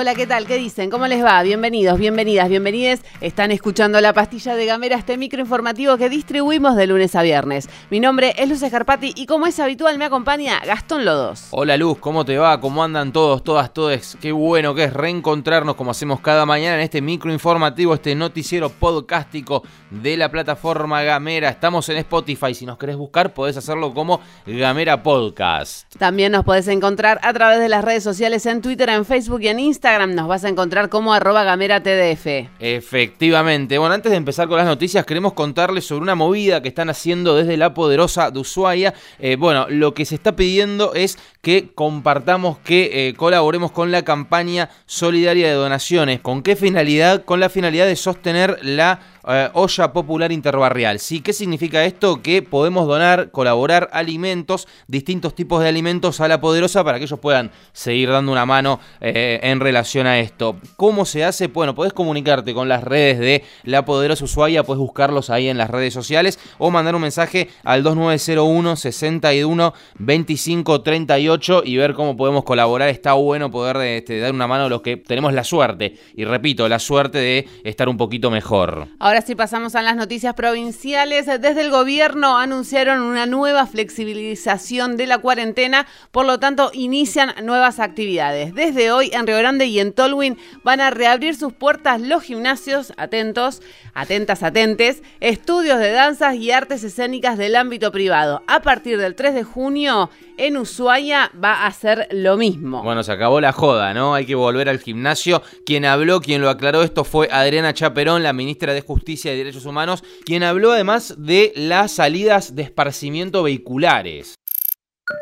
Hola, ¿qué tal? ¿Qué dicen? ¿Cómo les va? Bienvenidos, bienvenidas, bienvenides. Están escuchando La Pastilla de Gamera, este microinformativo que distribuimos de lunes a viernes. Mi nombre es Luz Escarpati y como es habitual me acompaña Gastón Lodos. Hola Luz, ¿cómo te va? ¿Cómo andan todos, todas, todos? Qué bueno que es reencontrarnos como hacemos cada mañana en este microinformativo, este noticiero podcástico de la plataforma Gamera. Estamos en Spotify, si nos querés buscar podés hacerlo como Gamera Podcast. También nos podés encontrar a través de las redes sociales en Twitter, en Facebook y en Instagram Nos vas a encontrar como arroba gamera TDF. Efectivamente. Bueno, antes de empezar con las noticias, queremos contarles sobre una movida que están haciendo desde la poderosa de Ushuaia. Eh, bueno, lo que se está pidiendo es que compartamos, que eh, colaboremos con la campaña solidaria de donaciones. ¿Con qué finalidad? Con la finalidad de sostener la eh, olla popular interbarrial. ¿Sí? ¿Qué significa esto? Que podemos donar, colaborar alimentos, distintos tipos de alimentos a la poderosa para que ellos puedan seguir dando una mano eh, en relación a esto. ¿Cómo se hace? Bueno, podés comunicarte con las redes de la poderosa Ushuaia, puedes buscarlos ahí en las redes sociales o mandar un mensaje al 2901 61 25 38 y ver cómo podemos colaborar. Está bueno poder este, dar una mano a los que tenemos la suerte, y repito, la suerte de estar un poquito mejor. Sí pasamos a las noticias provinciales. Desde el gobierno anunciaron una nueva flexibilización de la cuarentena, por lo tanto inician nuevas actividades. Desde hoy en Río Grande y en Tolwyn van a reabrir sus puertas los gimnasios, atentos, atentas, atentes, estudios de danzas y artes escénicas del ámbito privado. A partir del 3 de junio en Ushuaia va a ser lo mismo. Bueno, se acabó la joda, ¿no? Hay que volver al gimnasio. Quien habló, quien lo aclaró esto fue Adriana Chaperón, la ministra de Justicia y Derechos Humanos, quien habló además de las salidas de esparcimiento vehiculares.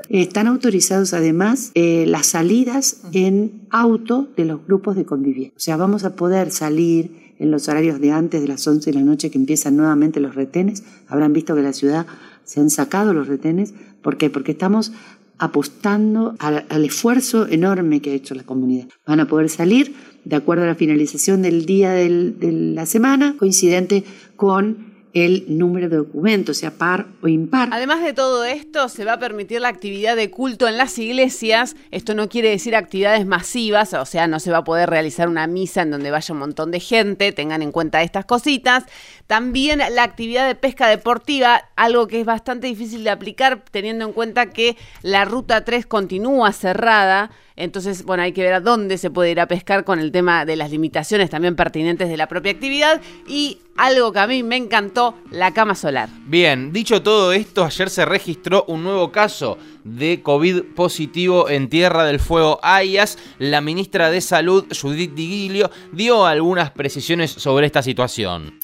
Están autorizados además eh, las salidas en auto de los grupos de convivencia. O sea, vamos a poder salir en los horarios de antes de las 11 de la noche que empiezan nuevamente los retenes. Habrán visto que en la ciudad se han sacado los retenes. ¿Por qué? Porque estamos apostando al, esfuerzo enorme que ha hecho la comunidad. Van a poder salir de acuerdo a la finalización del día de la semana, coincidente con el número de documentos, sea par o impar. Además de todo esto, se va a permitir la actividad de culto en las iglesias. Esto no quiere decir actividades masivas, o sea, no se va a poder realizar una misa en donde vaya un montón de gente, tengan en cuenta estas cositas. También la actividad de pesca deportiva, algo que es bastante difícil de aplicar teniendo en cuenta que la ruta 3 continúa cerrada. Entonces, bueno, hay que ver a dónde se puede ir a pescar con el tema de las limitaciones también pertinentes de la propia actividad y algo que a mí me encantó, la cama solar. Bien, dicho todo esto, ayer se registró un nuevo caso de COVID positivo en Tierra del Fuego Ayas. La ministra de Salud, Judith Digilio, dio algunas precisiones sobre esta situación.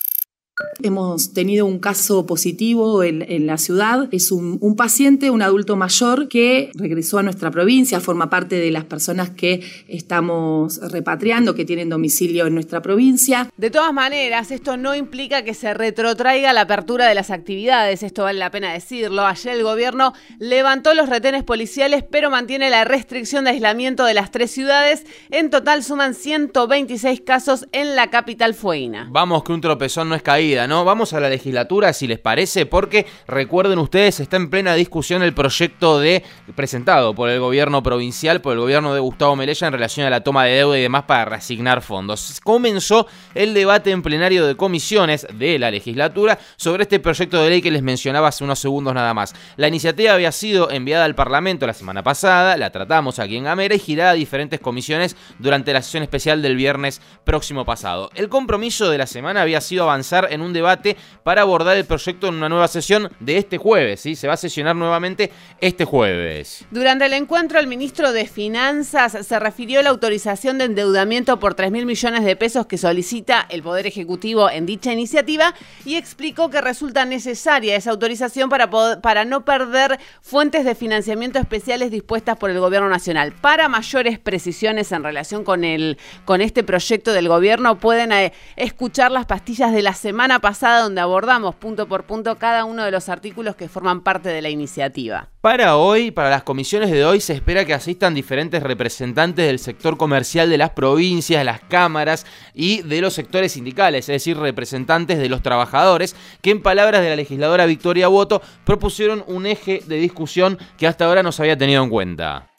Hemos tenido un caso positivo en, la ciudad. Es un, un, paciente, un adulto mayor, que regresó a nuestra provincia, forma parte de las personas que estamos repatriando, que tienen domicilio en nuestra provincia. De todas maneras, esto no implica que se retrotraiga la apertura de las actividades, esto vale la pena decirlo. Ayer el gobierno levantó los retenes policiales, pero mantiene la restricción de aislamiento de las tres ciudades. En total suman 126 casos en la capital fueguina. Vamos que un tropezón no es caído ¿no? Vamos a la legislatura, si les parece, porque recuerden ustedes, está en plena discusión el proyecto de presentado por el gobierno provincial, por el gobierno de Gustavo Melella en relación a la toma de deuda y demás para reasignar fondos. Comenzó el debate en plenario de comisiones de la legislatura sobre este proyecto de ley que les mencionaba hace unos segundos nada más. La iniciativa había sido enviada al Parlamento la semana pasada, la tratamos aquí en Gamera y girada a diferentes comisiones durante la sesión especial del viernes próximo pasado. El compromiso de la semana había sido avanzar en un debate para abordar el proyecto en una nueva sesión de este jueves. ¿sí? Se va a sesionar nuevamente este jueves. Durante el encuentro, el ministro de Finanzas se refirió a la autorización de endeudamiento por 3 mil millones de pesos que solicita el Poder Ejecutivo en dicha iniciativa y explicó que resulta necesaria esa autorización para, para no perder fuentes de financiamiento especiales dispuestas por el Gobierno Nacional. Para mayores precisiones en relación con, el, con este proyecto del Gobierno, pueden eh, escuchar las pastillas de la semana pasada donde abordamos punto por punto cada uno de los artículos que forman parte de la iniciativa. Para hoy, para las comisiones de hoy, se espera que asistan diferentes representantes del sector comercial de las provincias, las cámaras y de los sectores sindicales, es decir, representantes de los trabajadores, que en palabras de la legisladora Victoria Boto propusieron un eje de discusión que hasta ahora no se había tenido en cuenta.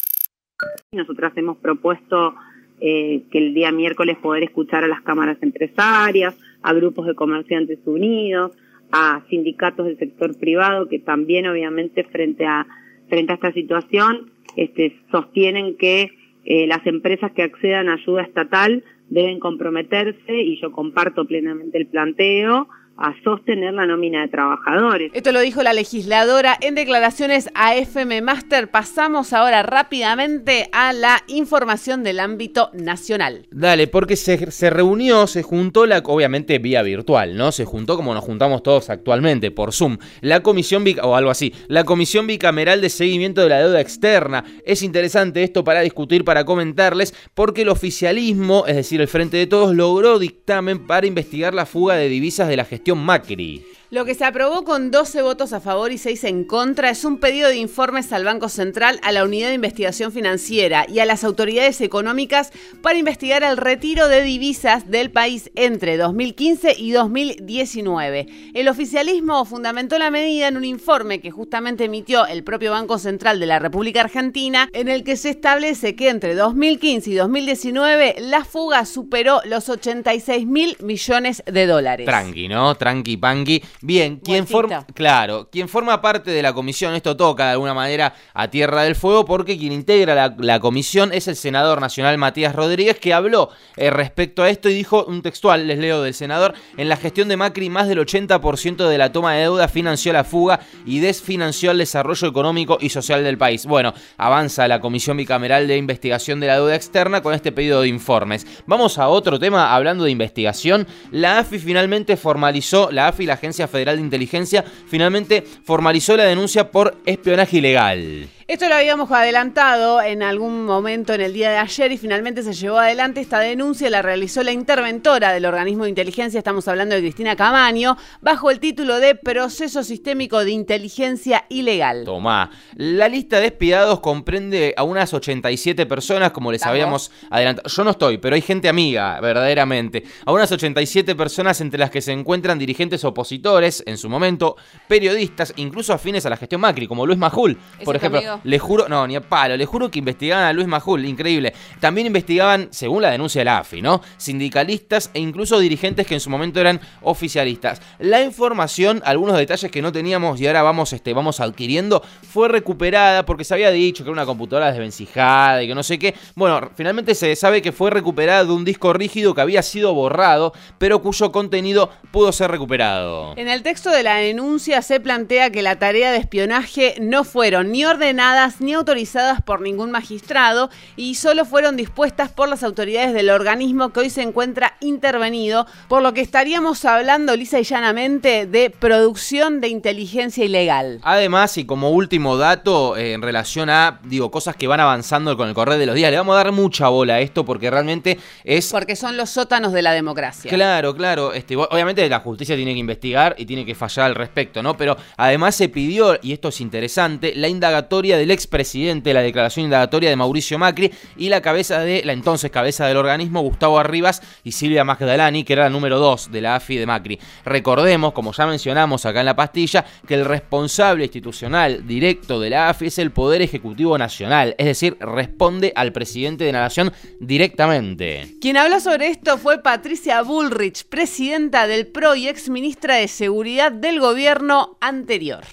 Nosotras hemos propuesto eh, que el día miércoles poder escuchar a las cámaras empresarias, a grupos de comerciantes unidos, a sindicatos del sector privado que también obviamente frente a frente a esta situación este, sostienen que eh, las empresas que accedan a ayuda estatal deben comprometerse y yo comparto plenamente el planteo a sostener la nómina de trabajadores. Esto lo dijo la legisladora en declaraciones a FM Master. Pasamos ahora rápidamente a la información del ámbito nacional. Dale, porque se, se reunió, se juntó, la, obviamente vía virtual, ¿no? Se juntó como nos juntamos todos actualmente, por Zoom, la comisión, o algo así, la comisión bicameral de seguimiento de la deuda externa. Es interesante esto para discutir, para comentarles, porque el oficialismo, es decir, el Frente de Todos, logró dictamen para investigar la fuga de divisas de la gestión Macri. Lo que se aprobó con 12 votos a favor y 6 en contra es un pedido de informes al Banco Central, a la Unidad de Investigación Financiera y a las autoridades económicas para investigar el retiro de divisas del país entre 2015 y 2019. El oficialismo fundamentó la medida en un informe que justamente emitió el propio Banco Central de la República Argentina, en el que se establece que entre 2015 y 2019 la fuga superó los 86 mil millones de dólares. Tranqui, ¿no? Tranqui, panqui. Bien, quien forma, claro, quien forma parte de la comisión, esto toca de alguna manera a Tierra del Fuego, porque quien integra la, comisión es el senador nacional Matías Rodríguez, que habló eh, respecto a esto y dijo un textual, les leo del senador, en la gestión de Macri más del 80% de la toma de deuda financió la fuga y desfinanció el desarrollo económico y social del país. Bueno, avanza la comisión bicameral de investigación de la deuda externa con este pedido de informes. Vamos a otro tema, hablando de investigación, la AFI finalmente formalizó, la AFI, la Agencia Federal de Inteligencia finalmente formalizó la denuncia por espionaje ilegal. Esto lo habíamos adelantado en algún momento en el día de ayer y finalmente se llevó adelante esta denuncia, la realizó la interventora del organismo de inteligencia, estamos hablando de Cristina Camaño, bajo el título de Proceso Sistémico de Inteligencia Ilegal. Tomá, la lista de espiados comprende a unas 87 personas, como les habíamos adelantado. Yo no estoy, pero hay gente amiga, verdaderamente. A unas 87 personas entre las que se encuentran dirigentes opositores, en su momento, periodistas, incluso afines a la gestión Macri, como Luis Majul, por ejemplo. Le juro, no, ni a palo, le juro que investigaban a Luis Majul, increíble. También investigaban, según la denuncia de la AFI, ¿no? Sindicalistas e incluso dirigentes que en su momento eran oficialistas. La información, algunos detalles que no teníamos y ahora vamos, este, vamos adquiriendo, fue recuperada porque se había dicho que era una computadora desvencijada y que no sé qué. Bueno, finalmente se sabe que fue recuperada de un disco rígido que había sido borrado, pero cuyo contenido pudo ser recuperado. En el texto de la denuncia se plantea que la tarea de espionaje no fueron ni ordenadas ni autorizadas por ningún magistrado y solo fueron dispuestas por las autoridades del organismo que hoy se encuentra intervenido, por lo que estaríamos hablando lisa y llanamente de producción de inteligencia ilegal. Además, y como último dato eh, en relación a, digo, cosas que van avanzando con el correr de los días, le vamos a dar mucha bola a esto porque realmente es... Porque son los sótanos de la democracia. Claro, claro. Este, obviamente la justicia tiene que investigar y tiene que fallar al respecto, ¿no? Pero además se pidió, y esto es interesante, la indagatoria del expresidente, la declaración indagatoria de Mauricio Macri y la cabeza de la entonces cabeza del organismo, Gustavo Arribas y Silvia Magdalani, que era la número 2 de la AFI de Macri. Recordemos, como ya mencionamos acá en la pastilla, que el responsable institucional directo de la AFI es el Poder Ejecutivo Nacional, es decir, responde al presidente de la Nación directamente. Quien habló sobre esto fue Patricia Bullrich, presidenta del PRO y ex ministra de Seguridad del gobierno anterior.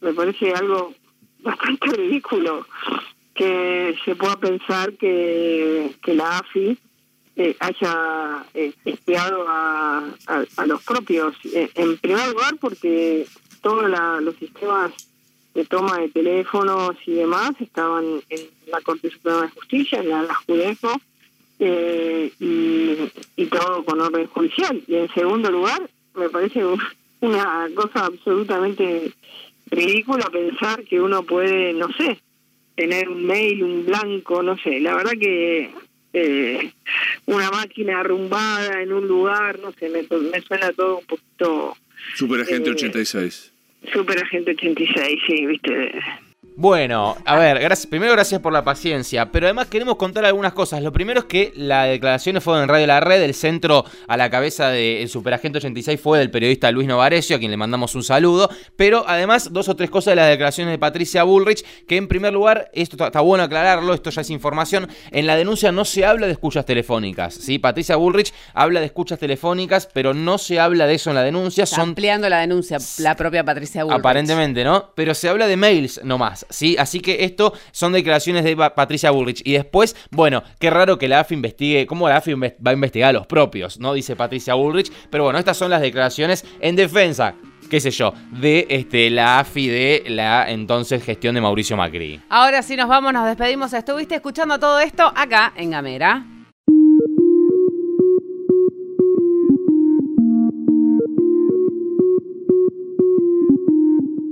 Me parece algo bastante ridículo que se pueda pensar que, que la AFI eh, haya eh, espiado a, a, los propios. Eh, en primer lugar, porque todos los sistemas de toma de teléfonos y demás estaban en la Corte Suprema de Justicia, en la, la Judesco, y, y todo con orden judicial. Y en segundo lugar, me parece una cosa absolutamente ridículo pensar que uno puede, no sé, tener un mail, un blanco, no sé. La verdad que eh, una máquina arrumbada en un lugar, no sé, me, me suena todo un poquito... Superagente Eh, 86. Super Agente 86, sí, viste. Bueno, a ver, gracias, primero gracias por la paciencia, pero además queremos contar algunas cosas. Lo primero es que las declaraciones fueron en Radio La Red, el centro a la cabeza del Superagente 86 fue del periodista Luis Novarecio, a quien le mandamos un saludo, pero además dos o tres cosas de las declaraciones de Patricia Bullrich, que en primer lugar, esto está, está bueno aclararlo, esto ya es información, en la denuncia no se habla de escuchas telefónicas, ¿sí? Patricia Bullrich habla de escuchas telefónicas, pero no se habla de eso en la denuncia, Está son ampliando la denuncia la propia Patricia Bullrich. Aparentemente, ¿no? Pero se habla de mails nomás, ¿sí? Así que esto son declaraciones de Pa- Patricia Bullrich. Y después, bueno, qué raro que la AFI investigue, ¿cómo la AFI va a investigar a los propios, ¿no? Dice Patricia Bullrich. Pero bueno, estas son las declaraciones en defensa, qué sé yo, de este, la AFI de la entonces gestión de Mauricio Macri. Ahora sí nos vamos, nos despedimos. Estuviste escuchando todo esto acá en Gamera.